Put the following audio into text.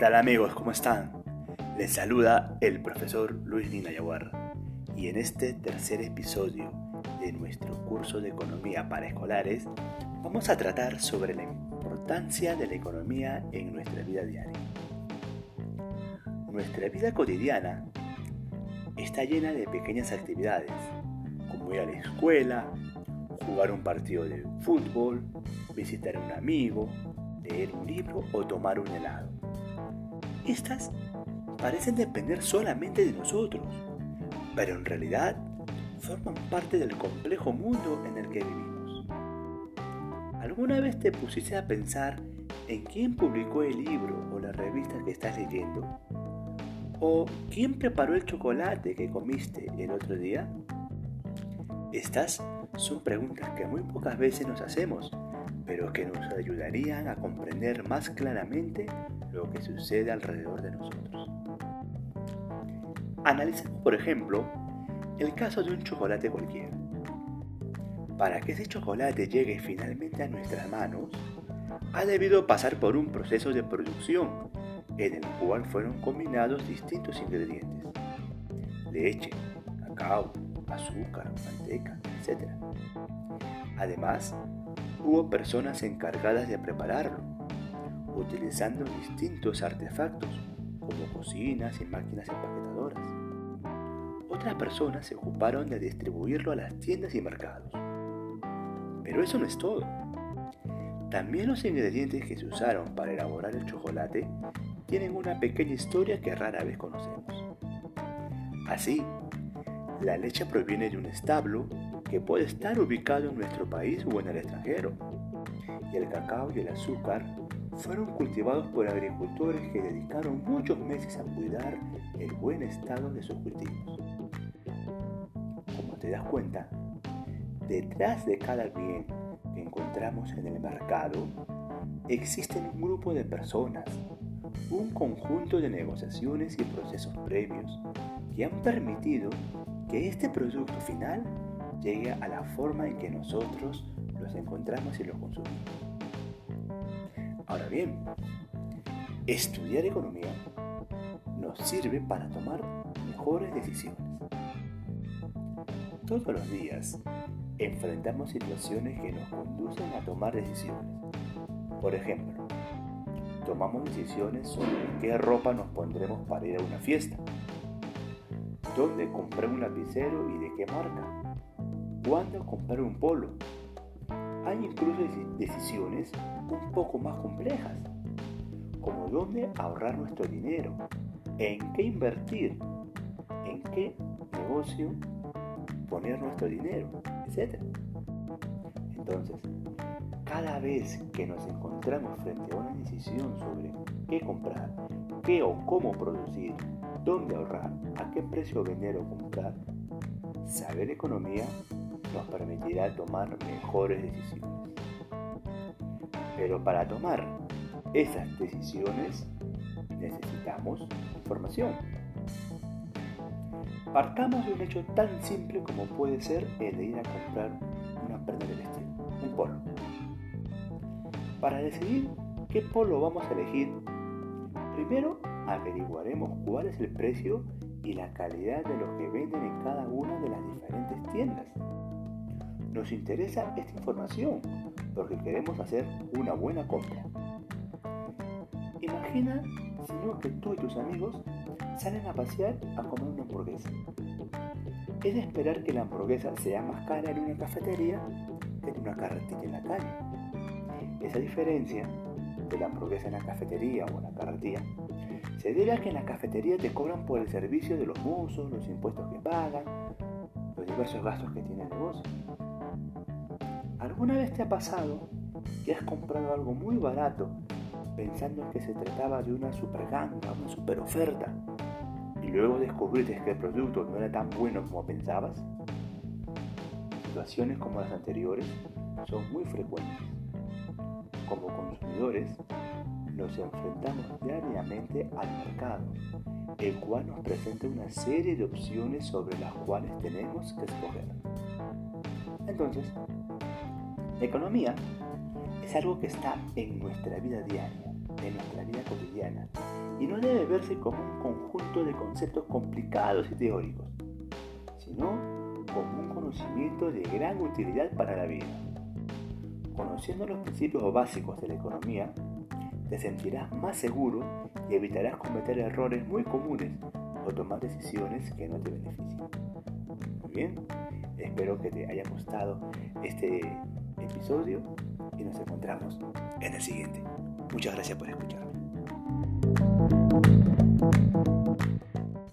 tal amigos? ¿Cómo están? Les saluda el profesor Luis Ninayaguar y en este tercer episodio de nuestro curso de economía para escolares vamos a tratar sobre la importancia de la economía en nuestra vida diaria. Nuestra vida cotidiana está llena de pequeñas actividades como ir a la escuela, jugar un partido de fútbol, visitar a un amigo, leer un libro o tomar un helado. Estas parecen depender solamente de nosotros, pero en realidad forman parte del complejo mundo en el que vivimos. ¿Alguna vez te pusiste a pensar en quién publicó el libro o la revista que estás leyendo? ¿O quién preparó el chocolate que comiste el otro día? Estas son preguntas que muy pocas veces nos hacemos, pero que nos ayudarían a comprender más claramente lo que sucede alrededor de nosotros. Analicemos, por ejemplo, el caso de un chocolate cualquiera. Para que ese chocolate llegue finalmente a nuestras manos, ha debido pasar por un proceso de producción en el cual fueron combinados distintos ingredientes. Leche, cacao, azúcar, manteca, etc. Además, hubo personas encargadas de prepararlo, utilizando distintos artefactos como cocinas y máquinas empaquetadoras. Otras personas se ocuparon de distribuirlo a las tiendas y mercados. Pero eso no es todo. También los ingredientes que se usaron para elaborar el chocolate tienen una pequeña historia que rara vez conocemos. Así, la leche proviene de un establo que puede estar ubicado en nuestro país o en el extranjero. Y el cacao y el azúcar fueron cultivados por agricultores que dedicaron muchos meses a cuidar el buen estado de sus cultivos. Como te das cuenta, detrás de cada bien que encontramos en el mercado, existen un grupo de personas, un conjunto de negociaciones y procesos previos que han permitido que este producto final llegue a la forma en que nosotros los encontramos y los consumimos. Ahora bien, estudiar economía nos sirve para tomar mejores decisiones. Todos los días enfrentamos situaciones que nos conducen a tomar decisiones. Por ejemplo, tomamos decisiones sobre qué ropa nos pondremos para ir a una fiesta dónde compré un lapicero y de qué marca, cuándo comprar un polo. Hay incluso decisiones un poco más complejas, como dónde ahorrar nuestro dinero, en qué invertir, en qué negocio poner nuestro dinero, etc. Entonces, cada vez que nos encontramos frente a una decisión sobre qué comprar, qué o cómo producir, dónde ahorrar, a qué precio vender o comprar, saber economía nos permitirá tomar mejores decisiones. Pero para tomar esas decisiones necesitamos información. Partamos de un hecho tan simple como puede ser el de ir a comprar una prenda de vestir, un polo. Para decidir qué polo vamos a elegir, primero averiguaremos cuál es el precio y la calidad de lo que venden en cada una de las diferentes tiendas. Nos interesa esta información porque queremos hacer una buena compra. Imagina si que tú y tus amigos salen a pasear a comer una hamburguesa. Es de esperar que la hamburguesa sea más cara en una cafetería que en una carretilla en la calle. Esa diferencia de la hamburguesa en la cafetería o en la carretilla se debe a que en la cafetería te cobran por el servicio de los mozos, los impuestos que pagan, los diversos gastos que tiene el negocio. ¿Alguna vez te ha pasado que has comprado algo muy barato pensando que se trataba de una super ganga, una super oferta, y luego descubriste que el producto no era tan bueno como pensabas? Situaciones como las anteriores son muy frecuentes. Como consumidores, nos enfrentamos diariamente al mercado, el cual nos presenta una serie de opciones sobre las cuales tenemos que escoger. Entonces, la economía es algo que está en nuestra vida diaria, de nuestra vida cotidiana y no debe verse como un conjunto de conceptos complicados y teóricos, sino como un conocimiento de gran utilidad para la vida. Conociendo los principios básicos de la economía, te sentirás más seguro y evitarás cometer errores muy comunes o tomar decisiones que no te beneficien. Muy bien, espero que te haya gustado este episodio y nos encontramos en el siguiente. Muchas gracias por escucharme.